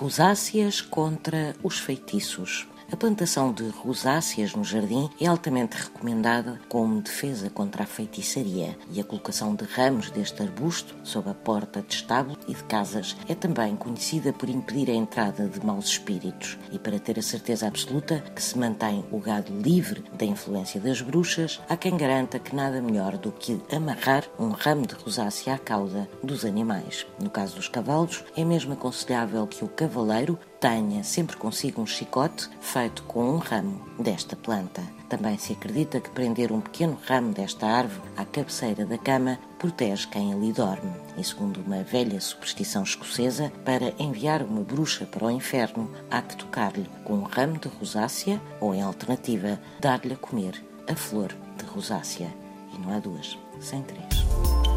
Rosáceas contra os feitiços. A plantação de rosáceas no jardim é altamente recomendada como defesa contra a feitiçaria e a colocação de ramos deste arbusto sob a porta de estábulo e de casas é também conhecida por impedir a entrada de maus espíritos e para ter a certeza absoluta que se mantém o gado livre da influência das bruxas, há quem garanta que nada melhor do que amarrar um ramo de rosácea à cauda dos animais. No caso dos cavalos, é mesmo aconselhável que o cavaleiro tenha sempre consigo um chicote feito com um ramo desta planta. Também se acredita que prender um pequeno ramo desta árvore à cabeceira da cama protege quem ali dorme. E segundo uma velha superstição escocesa, para enviar uma bruxa para o inferno, há que tocar-lhe com um ramo de rosácea ou, em alternativa, dar-lhe a comer a flor de rosácea. E não há duas, sem três.